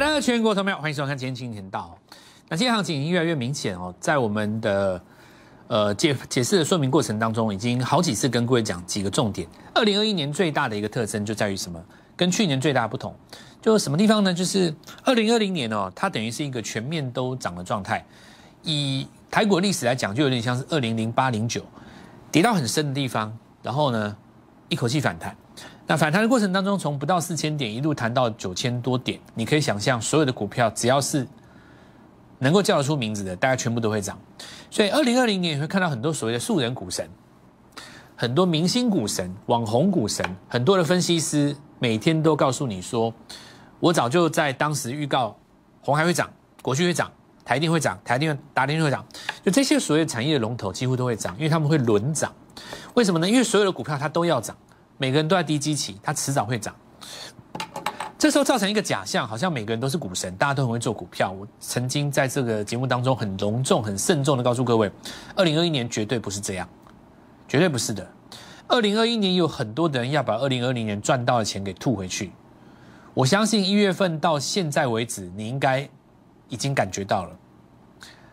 大家全国投票，欢迎收看《今天金钱道》。那今天行情已经越来越明显哦，在我们的呃解解释的说明过程当中，已经好几次跟各位讲几个重点。二零二一年最大的一个特征就在于什么？跟去年最大不同，就什么地方呢？就是二零二零年哦，它等于是一个全面都涨的状态。以台股历史来讲，就有点像是二零零八零九跌到很深的地方，然后呢一口气反弹。那反弹的过程当中，从不到四千点一路弹到九千多点，你可以想象，所有的股票只要是能够叫得出名字的，大家全部都会涨。所以，二零二零年你会看到很多所谓的素人股神，很多明星股神、网红股神，很多的分析师每天都告诉你说，我早就在当时预告，红海会涨，国巨会涨，台电会涨，台电、达电会涨，就这些所谓产业的龙头几乎都会涨，因为他们会轮涨。为什么呢？因为所有的股票它都要涨。每个人都在低基期，它迟早会涨。这时候造成一个假象，好像每个人都是股神，大家都很会做股票。我曾经在这个节目当中很隆重、很慎重的告诉各位，二零二一年绝对不是这样，绝对不是的。二零二一年有很多的人要把二零二零年赚到的钱给吐回去。我相信一月份到现在为止，你应该已经感觉到了，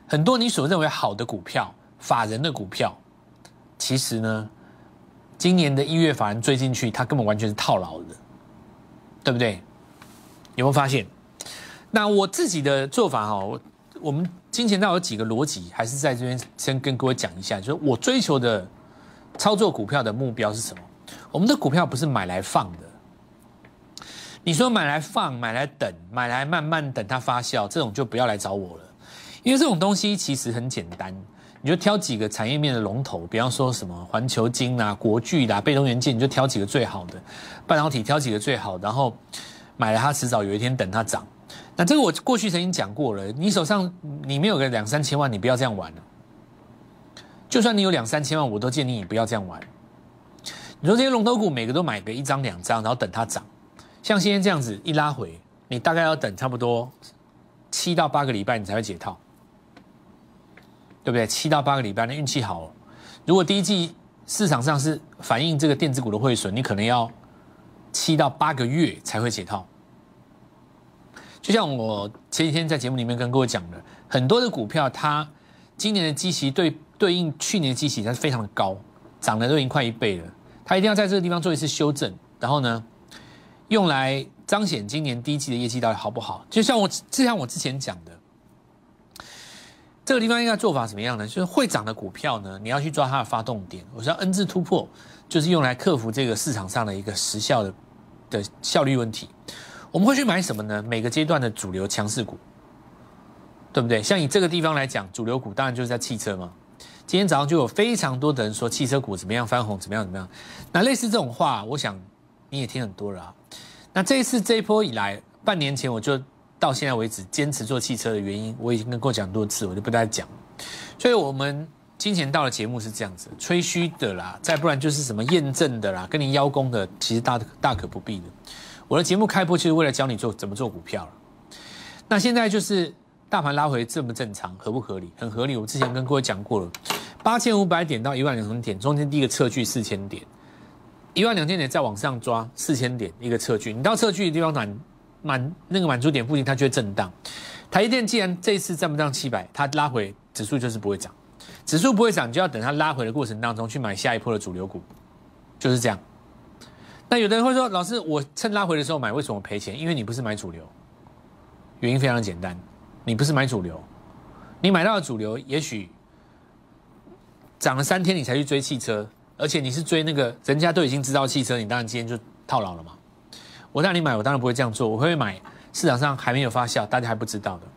很多你所认为好的股票、法人的股票，其实呢。今年的一月法人追进去，他根本完全是套牢的，对不对？有没有发现？那我自己的做法哈，我我们金钱道有几个逻辑，还是在这边先跟各位讲一下，就是我追求的操作股票的目标是什么？我们的股票不是买来放的。你说买来放、买来等、买来慢慢等它发酵，这种就不要来找我了，因为这种东西其实很简单。你就挑几个产业面的龙头，比方说什么环球金啊、国巨啦、被动元件，你就挑几个最好的半导体，挑几个最好，然后买了它，迟早有一天等它涨。那这个我过去曾经讲过了，你手上你没有个两三千万，你不要这样玩了。就算你有两三千万，我都建议你不要这样玩。你说这些龙头股每个都买个一张两张，然后等它涨，像今天这样子一拉回，你大概要等差不多七到八个礼拜，你才会解套。对不对？七到八个礼拜，那运气好。如果第一季市场上是反映这个电子股的汇损，你可能要七到八个月才会解套。就像我前几天在节目里面跟各位讲的，很多的股票它今年的基期对对应去年的基期，它是非常的高，涨了都已经快一倍了。它一定要在这个地方做一次修正，然后呢，用来彰显今年第一季的业绩到底好不好。就像我就像我之前讲的。这个地方应该做法怎么样呢？就是会涨的股票呢，你要去抓它的发动点。我说 N 字突破，就是用来克服这个市场上的一个时效的的效率问题。我们会去买什么呢？每个阶段的主流强势股，对不对？像以这个地方来讲，主流股当然就是在汽车嘛。今天早上就有非常多的人说汽车股怎么样翻红，怎么样怎么样。那类似这种话，我想你也听很多了啊。那这一次这一波以来，半年前我就。到现在为止，坚持做汽车的原因，我已经跟过讲多次，我就不再讲。所以，我们金钱到的节目是这样子，吹嘘的啦，再不然就是什么验证的啦，跟你邀功的，其实大大可不必的。我的节目开播就是为了教你做怎么做股票。那现在就是大盘拉回正不正常，合不合理？很合理。我之前跟各位讲过了，八千五百点到一万两千点，中间第一个测距四千点，一万两千点再往上抓四千点一个测距，你到测距的地方哪？满那个满足点附近，它就会震荡。台积电既然这次站不上七百，它拉回指数就是不会涨。指数不会涨，就要等它拉回的过程当中去买下一波的主流股，就是这样。那有的人会说，老师，我趁拉回的时候买，为什么赔钱？因为你不是买主流。原因非常简单，你不是买主流，你买到的主流也许涨了三天你才去追汽车，而且你是追那个人家都已经知道汽车，你当然今天就套牢了嘛。我让你买，我当然不会这样做。我会买市场上还没有发酵、大家还不知道的。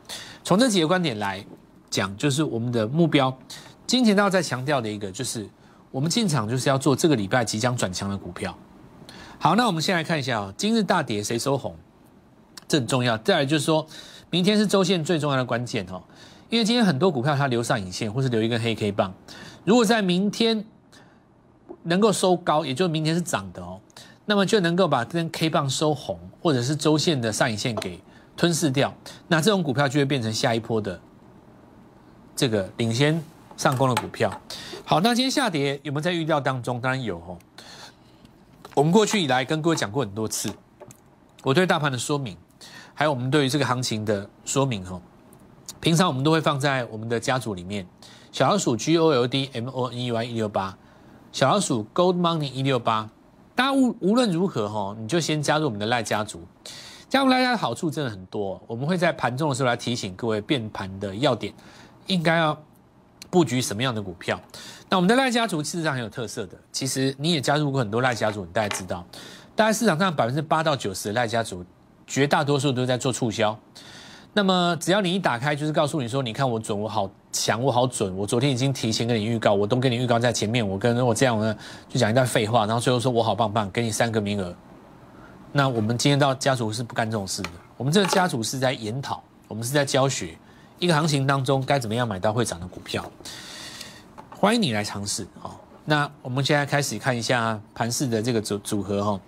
从这几个观点来讲，就是我们的目标。金钱道在强调的一个，就是我们进场就是要做这个礼拜即将转强的股票。好，那我们先来看一下哦，今日大跌谁收红？这很重要。再来就是说，明天是周线最重要的关键哦，因为今天很多股票它留上影线，或是留一根黑 K 棒。如果在明天能够收高，也就明天是涨的哦。那么就能够把这根 K 棒收红，或者是周线的上影线给吞噬掉，那这种股票就会变成下一波的这个领先上攻的股票。好，那今天下跌有没有在预料当中？当然有哦。我们过去以来跟各位讲过很多次，我对大盘的说明，还有我们对于这个行情的说明哦，平常我们都会放在我们的家族里面，小老鼠 G O L D M O N E Y 一六八，小老鼠 Gold Money 一六八，大家无无论如何哈，你就先加入我们的赖家族，加入赖家的好处真的很多，我们会在盘中的时候来提醒各位变盘的要点，应该要布局什么样的股票。那我们的赖家族事实上很有特色的，其实你也加入过很多赖家族，你大概知道，大概市场上百分之八到九十赖家族，绝大多数都在做促销。那么只要你一打开，就是告诉你说，你看我准，我好强，我好准，我昨天已经提前跟你预告，我都跟你预告在前面，我跟我这样呢，就讲一段废话，然后最后说我好棒棒，给你三个名额。那我们今天到家族是不干这种事的，我们这个家族是在研讨，我们是在教学一个行情当中该怎么样买到会涨的股票。欢迎你来尝试哦。那我们现在开始看一下盘势的这个组组合哈。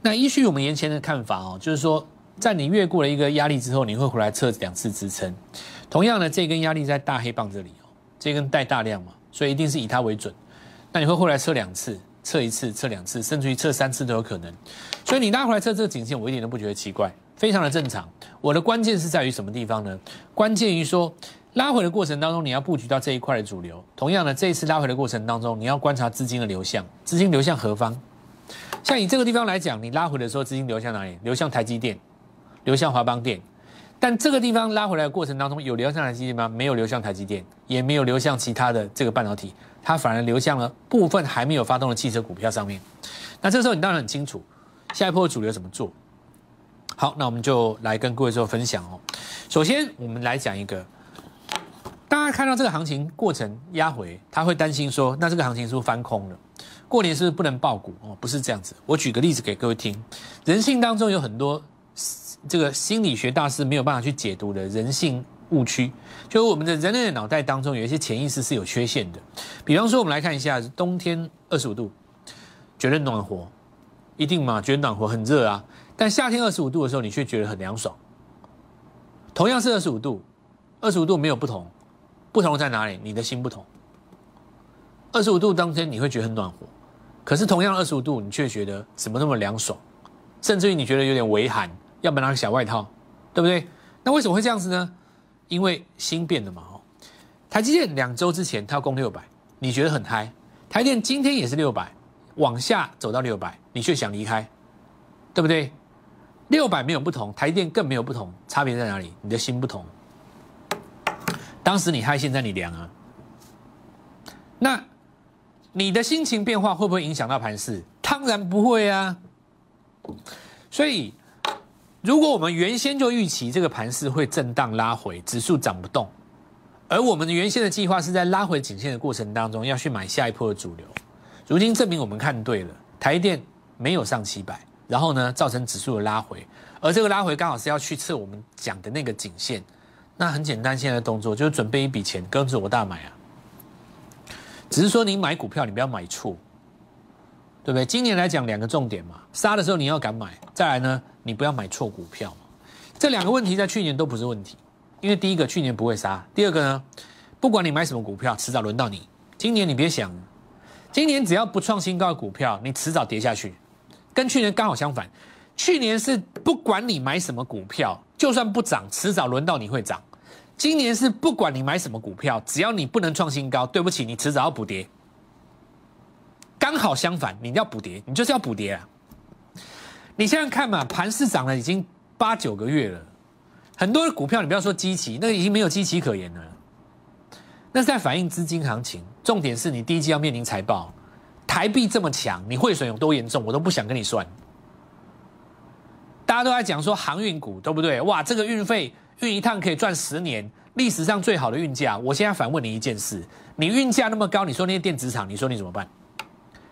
那依据我们眼前的看法哦，就是说，在你越过了一个压力之后，你会回来测两次支撑。同样的，这根压力在大黑棒这里哦，这根带大量嘛，所以一定是以它为准。那你会回来测两次，测一次，测两次，甚至于测三次都有可能。所以你拉回来测这个颈线，我一点都不觉得奇怪，非常的正常。我的关键是在于什么地方呢？关键于说。拉回的过程当中，你要布局到这一块的主流。同样的，这一次拉回的过程当中，你要观察资金的流向，资金流向何方？像以这个地方来讲，你拉回的时候，资金流向哪里？流向台积电，流向华邦电。但这个地方拉回来的过程当中，有流向台积电吗？没有流向台积电，也没有流向其他的这个半导体，它反而流向了部分还没有发动的汽车股票上面。那这时候你当然很清楚，下一波主流怎么做。好，那我们就来跟各位做分享哦。首先，我们来讲一个。大家看到这个行情过程压回，他会担心说，那这个行情是不是翻空了？过年是不是不能爆股？哦，不是这样子。我举个例子给各位听，人性当中有很多这个心理学大师没有办法去解读的人性误区，就是我们的人类的脑袋当中有一些潜意识是有缺陷的。比方说，我们来看一下，冬天二十五度，觉得暖和，一定嘛？觉得暖和很热啊。但夏天二十五度的时候，你却觉得很凉爽。同样是二十五度，二十五度没有不同。不同在哪里？你的心不同。二十五度当天你会觉得很暖和，可是同样二十五度，你却觉得怎么那么凉爽，甚至于你觉得有点微寒，要不要拿个小外套，对不对？那为什么会这样子呢？因为心变了嘛。哦，台积电两周之前它要攻六百，你觉得很嗨。台电今天也是六百，往下走到六百，你却想离开，对不对？六百没有不同，台电更没有不同，差别在哪里？你的心不同。当时你嗨，现在你凉啊？那你的心情变化会不会影响到盘势？当然不会啊。所以，如果我们原先就预期这个盘势会震荡拉回，指数涨不动，而我们的原先的计划是在拉回颈线的过程当中要去买下一波的主流，如今证明我们看对了，台电没有上七百，然后呢，造成指数的拉回，而这个拉回刚好是要去测我们讲的那个颈线。那很简单，现在的动作就是准备一笔钱跟着我大买啊。只是说你买股票，你不要买错，对不对？今年来讲，两个重点嘛，杀的时候你要敢买，再来呢，你不要买错股票嘛。这两个问题在去年都不是问题，因为第一个去年不会杀，第二个呢，不管你买什么股票，迟早轮到你。今年你别想，今年只要不创新高的股票，你迟早跌下去，跟去年刚好相反。去年是不管你买什么股票，就算不涨，迟早轮到你会涨。今年是不管你买什么股票，只要你不能创新高，对不起，你迟早要补跌。刚好相反，你要补跌，你就是要补跌啊！你现在看嘛，盘市涨了已经八九个月了，很多的股票你不要说基期，那已经没有基期可言了。那是在反映资金行情，重点是你第一季要面临财报，台币这么强，你汇损有多严重，我都不想跟你算。大家都在讲说航运股对不对？哇，这个运费。运一趟可以赚十年，历史上最好的运价。我现在反问你一件事：你运价那么高，你说那些电子厂，你说你怎么办？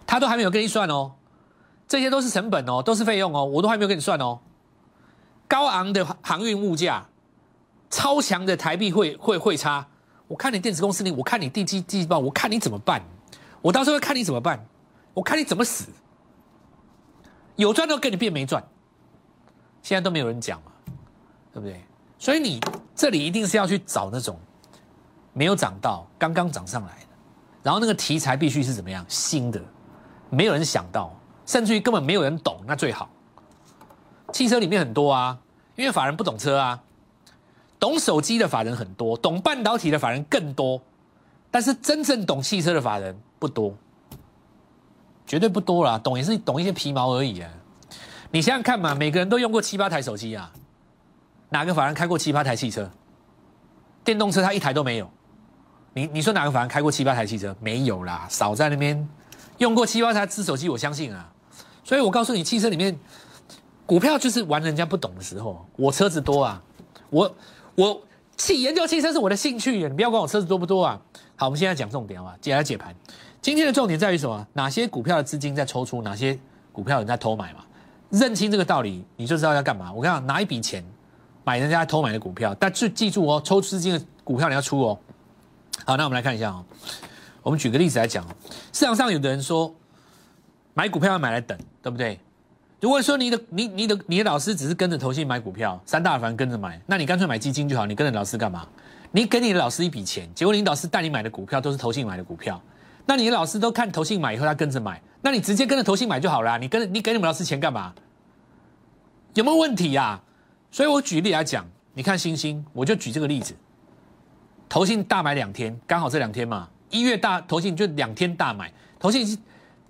他都还没有跟你算哦，这些都是成本哦，都是费用哦，我都还没有跟你算哦。高昂的航运物价，超强的台币汇汇汇差，我看你电子公司你，我看你地基地报，我看你怎么办？我到时候看你怎么办？我看你怎么死？有赚都跟你变没赚，现在都没有人讲嘛，对不对？所以你这里一定是要去找那种没有涨到、刚刚涨上来的，然后那个题材必须是怎么样新的，没有人想到，甚至于根本没有人懂，那最好。汽车里面很多啊，因为法人不懂车啊，懂手机的法人很多，懂半导体的法人更多，但是真正懂汽车的法人不多，绝对不多啦，懂也是懂一些皮毛而已啊。你想想看嘛，每个人都用过七八台手机啊，哪个法人开过七八台汽车？电动车他一台都没有。你你说哪个法人开过七八台汽车？没有啦，少在那边用过七八台智手机，我相信啊。所以我告诉你，汽车里面股票就是玩人家不懂的时候。我车子多啊，我我汽研究汽车是我的兴趣，你不要管我车子多不多啊。好，我们现在讲重点啊，接下来解盘。今天的重点在于什么？哪些股票的资金在抽出？哪些股票人在偷买嘛？认清这个道理，你就知道要干嘛。我跟你讲，拿一笔钱买人家偷买的股票，但记记住哦，抽资金的股票你要出哦。好，那我们来看一下哦。我们举个例子来讲哦。市场上有的人说，买股票要买来等，对不对？如果说你的你你的你的老师只是跟着投信买股票，三大反跟着买，那你干脆买基金就好。你跟着老师干嘛？你给你的老师一笔钱，结果你老师带你买的股票都是投信买的股票，那你的老师都看投信买以后，他跟着买，那你直接跟着投信买就好了。你跟你给你们老师钱干嘛？有没有问题呀？所以我举例来讲，你看星星，我就举这个例子。投信大买两天，刚好这两天嘛，一月大投信就两天大买，投信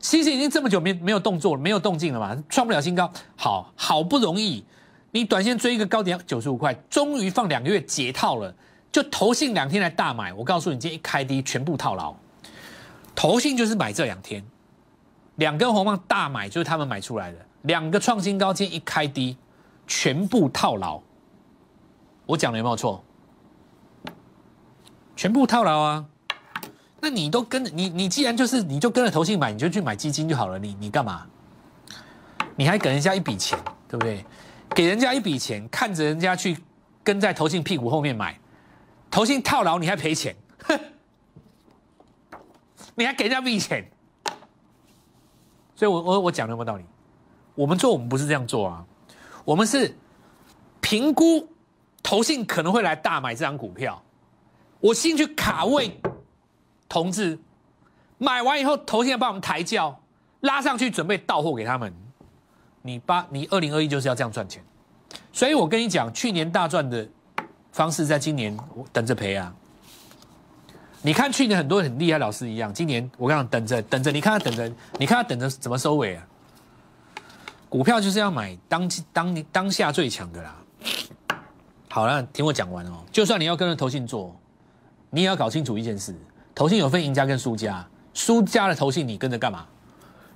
其实已经这么久没没有动作，没有动静了嘛，创不了新高，好好不容易，你短线追一个高点九十五块，终于放两个月解套了，就投信两天来大买，我告诉你，今天一开低全部套牢，投信就是买这两天，两根红棒大买就是他们买出来的，两个创新高，今天一开低全部套牢，我讲的有没有错？全部套牢啊！那你都跟你你既然就是你就跟着投信买，你就去买基金就好了。你你干嘛？你还给人家一笔钱，对不对？给人家一笔钱，看着人家去跟在投信屁股后面买，投信套牢你还赔钱，哼！你还给人家一笔钱，所以我我我讲有没有道理？我们做我们不是这样做啊，我们是评估投信可能会来大买这张股票。我先去卡位，同志，买完以后，头先帮我们抬轿拉上去，准备到货给他们。你八，你二零二一就是要这样赚钱，所以我跟你讲，去年大赚的方式，在今年我等着赔啊。你看去年很多很厉害老师一样，今年我跟你讲，等着等着，你看他等着，你看他等着怎么收尾啊？股票就是要买当当当下最强的啦。好了，听我讲完哦，就算你要跟着投信做。你也要搞清楚一件事：投信有分赢家跟输家，输家的投信你跟着干嘛？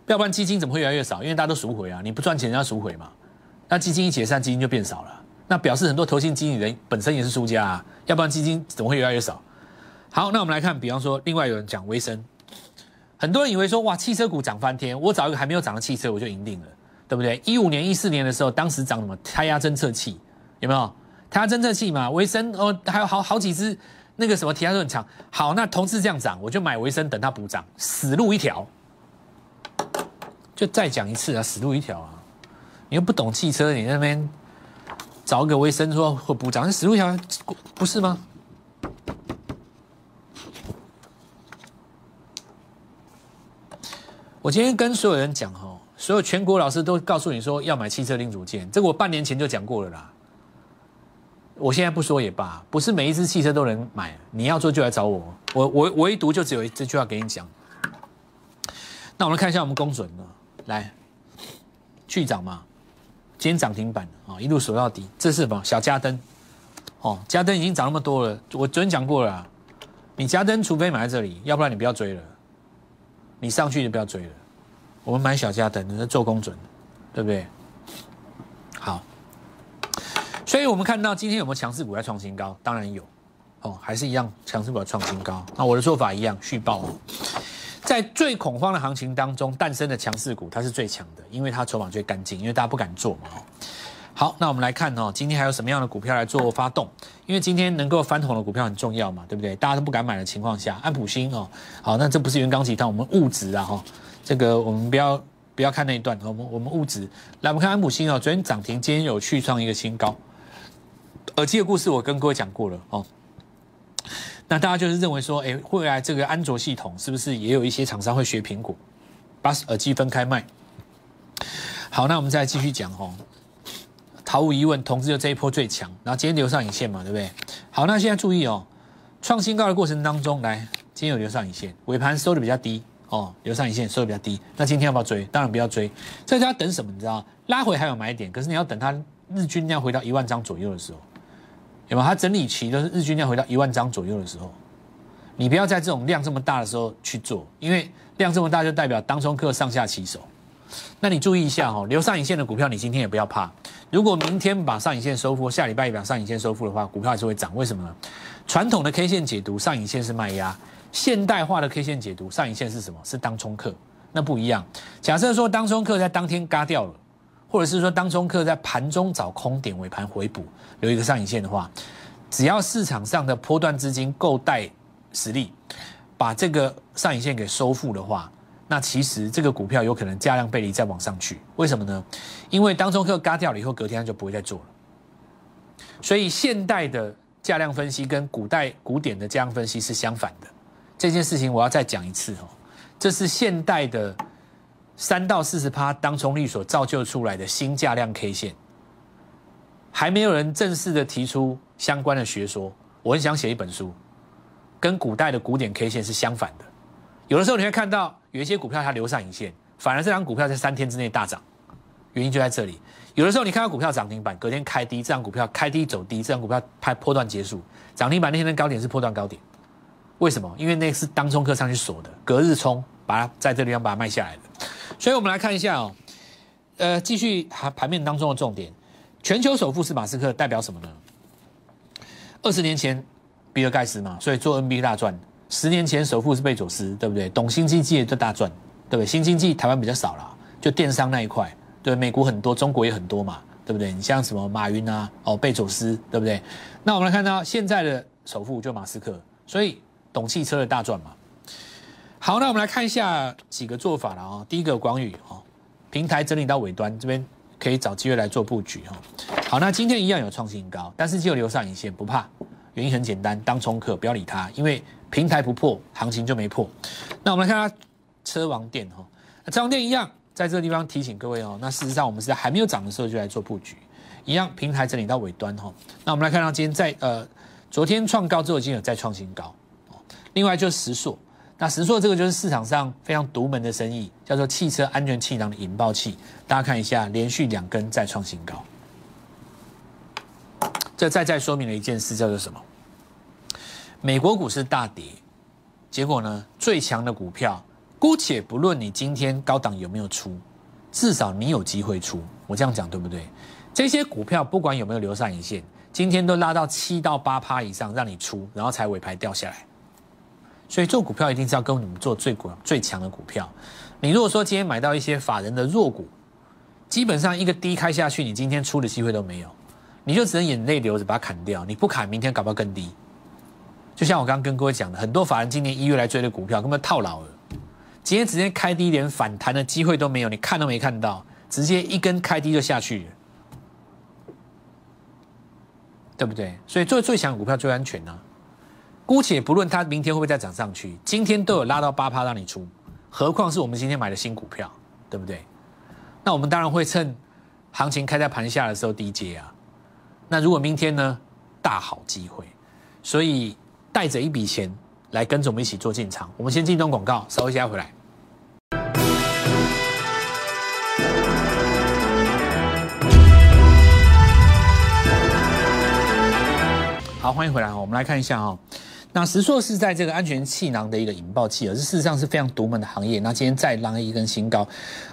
要不然基金怎么会越来越少？因为大家都赎回啊，你不赚钱人家赎回嘛。那基金一解散，基金就变少了，那表示很多投信经理人本身也是输家啊。要不然基金怎么会越来越少？好，那我们来看，比方说，另外有人讲维生，很多人以为说哇，汽车股涨翻天，我找一个还没有涨的汽车我就赢定了，对不对？一五年、一四年的时候，当时涨什么胎压侦测器？有没有胎压侦测器嘛？微生哦，还有好好几只。那个什么，其他都很强。好，那同志这样涨，我就买维生，等它补涨，死路一条。就再讲一次啊，死路一条啊！你又不懂汽车，你那边找个维生说会补涨，死路一条，不是吗？我今天跟所有人讲哈，所有全国老师都告诉你说要买汽车零组件，这个我半年前就讲过了啦。我现在不说也罢，不是每一只汽车都能买。你要做就来找我，我我唯独就只有这句话给你讲。那我们看一下我们公准的，来去涨嘛，今天涨停板啊，一路守到底。这是什么？小加灯哦，加灯已经涨那么多了，我昨天讲过了，你加灯除非买在这里，要不然你不要追了，你上去就不要追了。我们买小加灯，是做公准，对不对？所以我们看到今天有没有强势股在创新高？当然有，哦，还是一样强势股在创新高。那我的做法一样，续报。在最恐慌的行情当中诞生的强势股，它是最强的，因为它筹码最干净，因为大家不敢做嘛。好，那我们来看哦，今天还有什么样的股票来做发动？因为今天能够翻红的股票很重要嘛，对不对？大家都不敢买的情况下，安普新哦，好，那这不是原钢集团，我们物质啊哈，这个我们不要不要看那一段，我们我们物质来，我们看安普新哦，昨天涨停，今天有去创一个新高。耳机的故事我跟各位讲过了哦，那大家就是认为说，哎，未来这个安卓系统是不是也有一些厂商会学苹果，把耳机分开卖？好，那我们再继续讲哦。毫无疑问，同志就这一波最强。然后今天留上影线嘛，对不对？好，那现在注意哦，创新高的过程当中，来，今天有留上影线，尾盘收的比较低哦，留上影线收的比较低。那今天要不要追？当然不要追。这就要等什么？你知道，拉回还有买点，可是你要等它日均量回到一万张左右的时候，有没有？它整理期都是日均量回到一万张左右的时候。你不要在这种量这么大的时候去做，因为量这么大就代表当中客上下起手。那你注意一下哦，留上影线的股票，你今天也不要怕。如果明天把上影线收复，下礼拜一把上影线收复的话，股票还是会涨。为什么呢？传统的 K 线解读，上影线是卖压；现代化的 K 线解读，上影线是什么？是当冲客。那不一样。假设说当冲客在当天嘎掉了，或者是说当中客在盘中找空点尾盘回补，留一个上影线的话，只要市场上的波段资金够带。实力把这个上影线给收复的话，那其实这个股票有可能价量背离再往上去。为什么呢？因为当中客割掉了以后，隔天就不会再做了。所以现代的价量分析跟古代古典的价量分析是相反的。这件事情我要再讲一次哦，这是现代的三到四十趴当冲率所造就出来的新价量 K 线，还没有人正式的提出相关的学说。我很想写一本书。跟古代的古典 K 线是相反的，有的时候你会看到有一些股票它留上影线，反而这张股票在三天之内大涨，原因就在这里。有的时候你看到股票涨停板，隔天开低，这张股票开低走低，这张股票拍破段结束，涨停板那天的高点是破段高点，为什么？因为那是当冲客上去锁的，隔日冲把它在这地方把它卖下来的。所以我们来看一下哦，呃，继续盘盘面当中的重点，全球首富是马斯克，代表什么呢？二十年前。比尔盖茨嘛，所以做 NBA 大赚。十年前首富是贝佐斯，对不对？懂新经济的大赚，对不对？新经济台湾比较少啦，就电商那一块，对，美国很多，中国也很多嘛，对不对？你像什么马云啊，哦，贝佐斯，对不对？那我们来看到现在的首富就马斯克，所以懂汽车的大赚嘛。好，那我们来看一下几个做法了啊。第一个广宇哦，平台整理到尾端，这边可以找机会来做布局哈。好，那今天一样有创新高，但是就留上影线，不怕。原因很简单，当冲客不要理它，因为平台不破，行情就没破。那我们来看它车王店哈，车王店一样，在这个地方提醒各位哦。那事实上，我们是在还没有涨的时候就来做布局，一样平台整理到尾端哈。那我们来看到今天在呃昨天创高之后，已经有再创新高。另外就是石硕，那石硕这个就是市场上非常独门的生意，叫做汽车安全气囊的引爆器。大家看一下，连续两根再创新高。这再再说明了一件事，叫做什么？美国股市大跌，结果呢？最强的股票，姑且不论你今天高档有没有出，至少你有机会出。我这样讲对不对？这些股票不管有没有留上影线，今天都拉到七到八趴以上，让你出，然后才尾盘掉下来。所以做股票一定是要跟你们做最股最强的股票。你如果说今天买到一些法人的弱股，基本上一个低开下去，你今天出的机会都没有。你就只能眼泪流着把它砍掉，你不砍，明天搞不好更低。就像我刚刚跟各位讲的，很多法人今年一月来追的股票根本套牢了，今天直接开低，连反弹的机会都没有，你看都没看到，直接一根开低就下去了，对不对？所以做最强股票最安全呢。姑且不论它明天会不会再涨上去，今天都有拉到八趴让你出，何况是我们今天买的新股票，对不对？那我们当然会趁行情开在盘下的时候低接啊。那如果明天呢？大好机会，所以带着一笔钱来跟着我们一起做进场。我们先进段广告，稍微一下回来。好，欢迎回来。我们来看一下哈。那石硕是在这个安全气囊的一个引爆器，而是事实上是非常独门的行业。那今天再拉一根新高。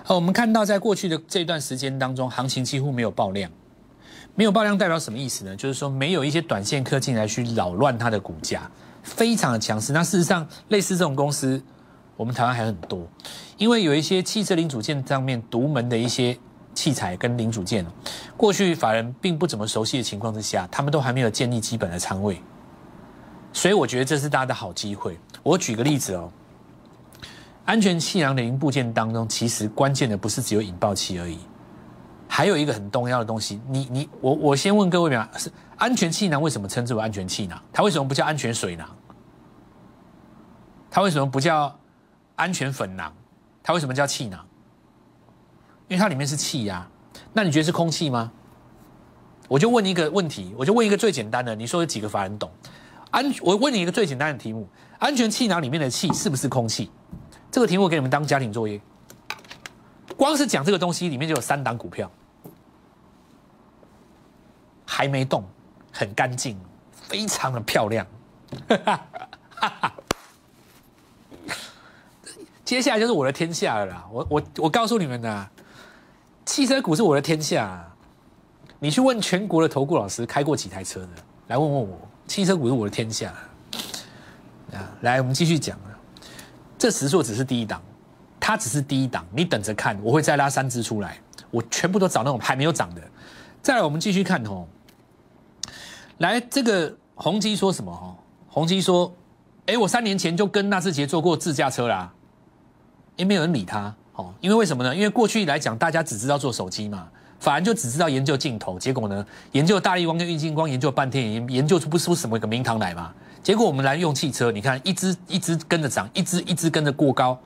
呃，我们看到在过去的这段时间当中，行情几乎没有爆量。没有爆量代表什么意思呢？就是说没有一些短线客进来去扰乱它的股价，非常的强势。那事实上，类似这种公司，我们台湾还很多，因为有一些汽车零组件上面独门的一些器材跟零组件，过去法人并不怎么熟悉的情况之下，他们都还没有建立基本的仓位，所以我觉得这是大家的好机会。我举个例子哦，安全气囊的零部件当中，其实关键的不是只有引爆器而已。还有一个很重要的东西，你你我我先问各位啊，是安全气囊为什么称之为安全气囊？它为什么不叫安全水囊？它为什么不叫安全粉囊？它为什么叫气囊？因为它里面是气压。那你觉得是空气吗？我就问一个问题，我就问一个最简单的，你说有几个法人懂？安，我问你一个最简单的题目：安全气囊里面的气是不是空气？这个题目给你们当家庭作业。光是讲这个东西，里面就有三档股票，还没动，很干净，非常的漂亮。接下来就是我的天下了啦！我我我告诉你们呐，汽车股是我的天下。你去问全国的投顾老师开过几台车的，来问问我，汽车股是我的天下。啊，来，我们继续讲啊。这十数只是第一档，它只是第一档，你等着看，我会再拉三只出来，我全部都找那种还没有涨的。再来，我们继续看哦。来，这个宏基说什么？哦，宏基说，哎，我三年前就跟纳智捷做过自驾车啦。也没有人理他，哦，因为为什么呢？因为过去来讲，大家只知道做手机嘛，反而就只知道研究镜头，结果呢，研究大力光跟玉晶光研究半天，研研究出不出什么一个名堂来嘛？结果我们来用汽车，你看一只一只跟着涨，一只一只跟着过高，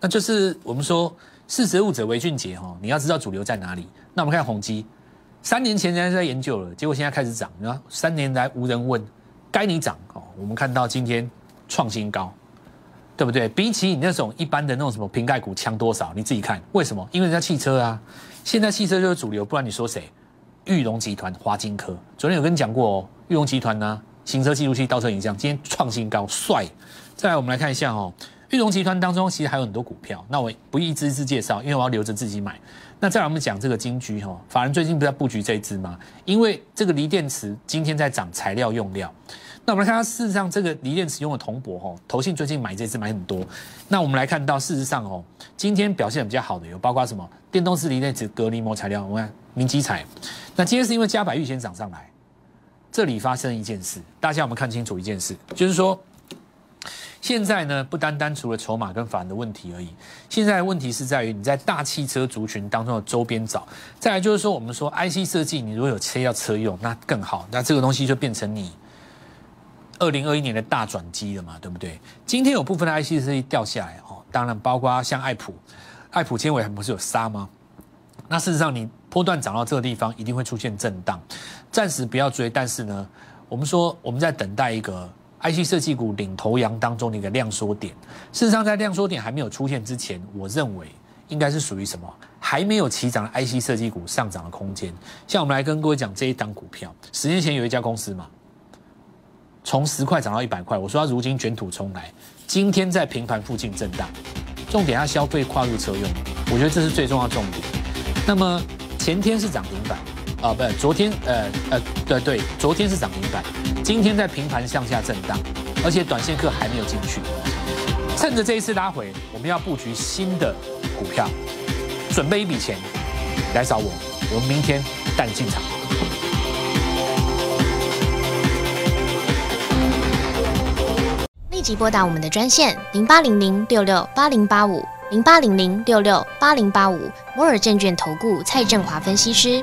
那就是我们说识时务者为俊杰哈，你要知道主流在哪里。那我们看宏基，三年前人家在研究了，结果现在开始涨，你看三年来无人问，该你涨哦。我们看到今天创新高。对不对？比起你那种一般的那种什么瓶盖股强多少？你自己看，为什么？因为人家汽车啊，现在汽车就是主流，不然你说谁？裕隆集团、华金科，昨天有跟你讲过哦。裕隆集团呢，行车记录器、倒车影像，今天创新高，帅。再来，我们来看一下哦，玉龙集团当中其实还有很多股票，那我不一支一支介绍，因为我要留着自己买。那再来我们讲这个金居哈，法人最近不在布局这一支吗？因为这个锂电池今天在涨材料用料。那我们来看，它事实上这个锂电池用的铜箔哦，投信最近买这支买很多。那我们来看到，事实上哦，今天表现比较好的有包括什么？电动式锂电池隔离膜材料，我看明基材。那今天是因为嘉百玉先涨上来，这里发生一件事，大家我们看清楚一件事，就是说，现在呢不单单除了筹码跟法人的问题而已，现在问题是在于你在大汽车族群当中的周边找。再来就是说，我们说 IC 设计，你如果有车要车用，那更好，那这个东西就变成你。二零二一年的大转机了嘛，对不对？今天有部分的 IC 设计掉下来哦，当然包括像爱普，爱普纤维不是有杀吗？那事实上你波段涨到这个地方，一定会出现震荡，暂时不要追。但是呢，我们说我们在等待一个 IC 设计股领头羊当中的一个量缩点。事实上，在量缩点还没有出现之前，我认为应该是属于什么？还没有起涨的 IC 设计股上涨的空间。像我们来跟各位讲这一档股票，十年前有一家公司嘛。从十块涨到一百块，我说它如今卷土重来，今天在平盘附近震荡，重点它消费跨入车用，我觉得这是最重要重点。那么前天是涨停板啊，不，昨天呃呃对对，昨天是涨停板，今天在平盘向下震荡，而且短线客还没有进去，趁着这一次拉回，我们要布局新的股票，准备一笔钱来找我，我们明天带你进场。立即拨打我们的专线零八零零六六八零八五零八零零六六八零八五摩尔证券投顾蔡振华分析师。